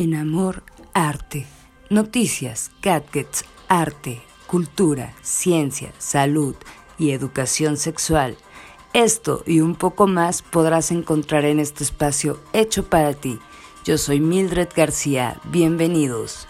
En amor, arte. Noticias, gadgets, arte, cultura, ciencia, salud y educación sexual. Esto y un poco más podrás encontrar en este espacio hecho para ti. Yo soy Mildred García. Bienvenidos.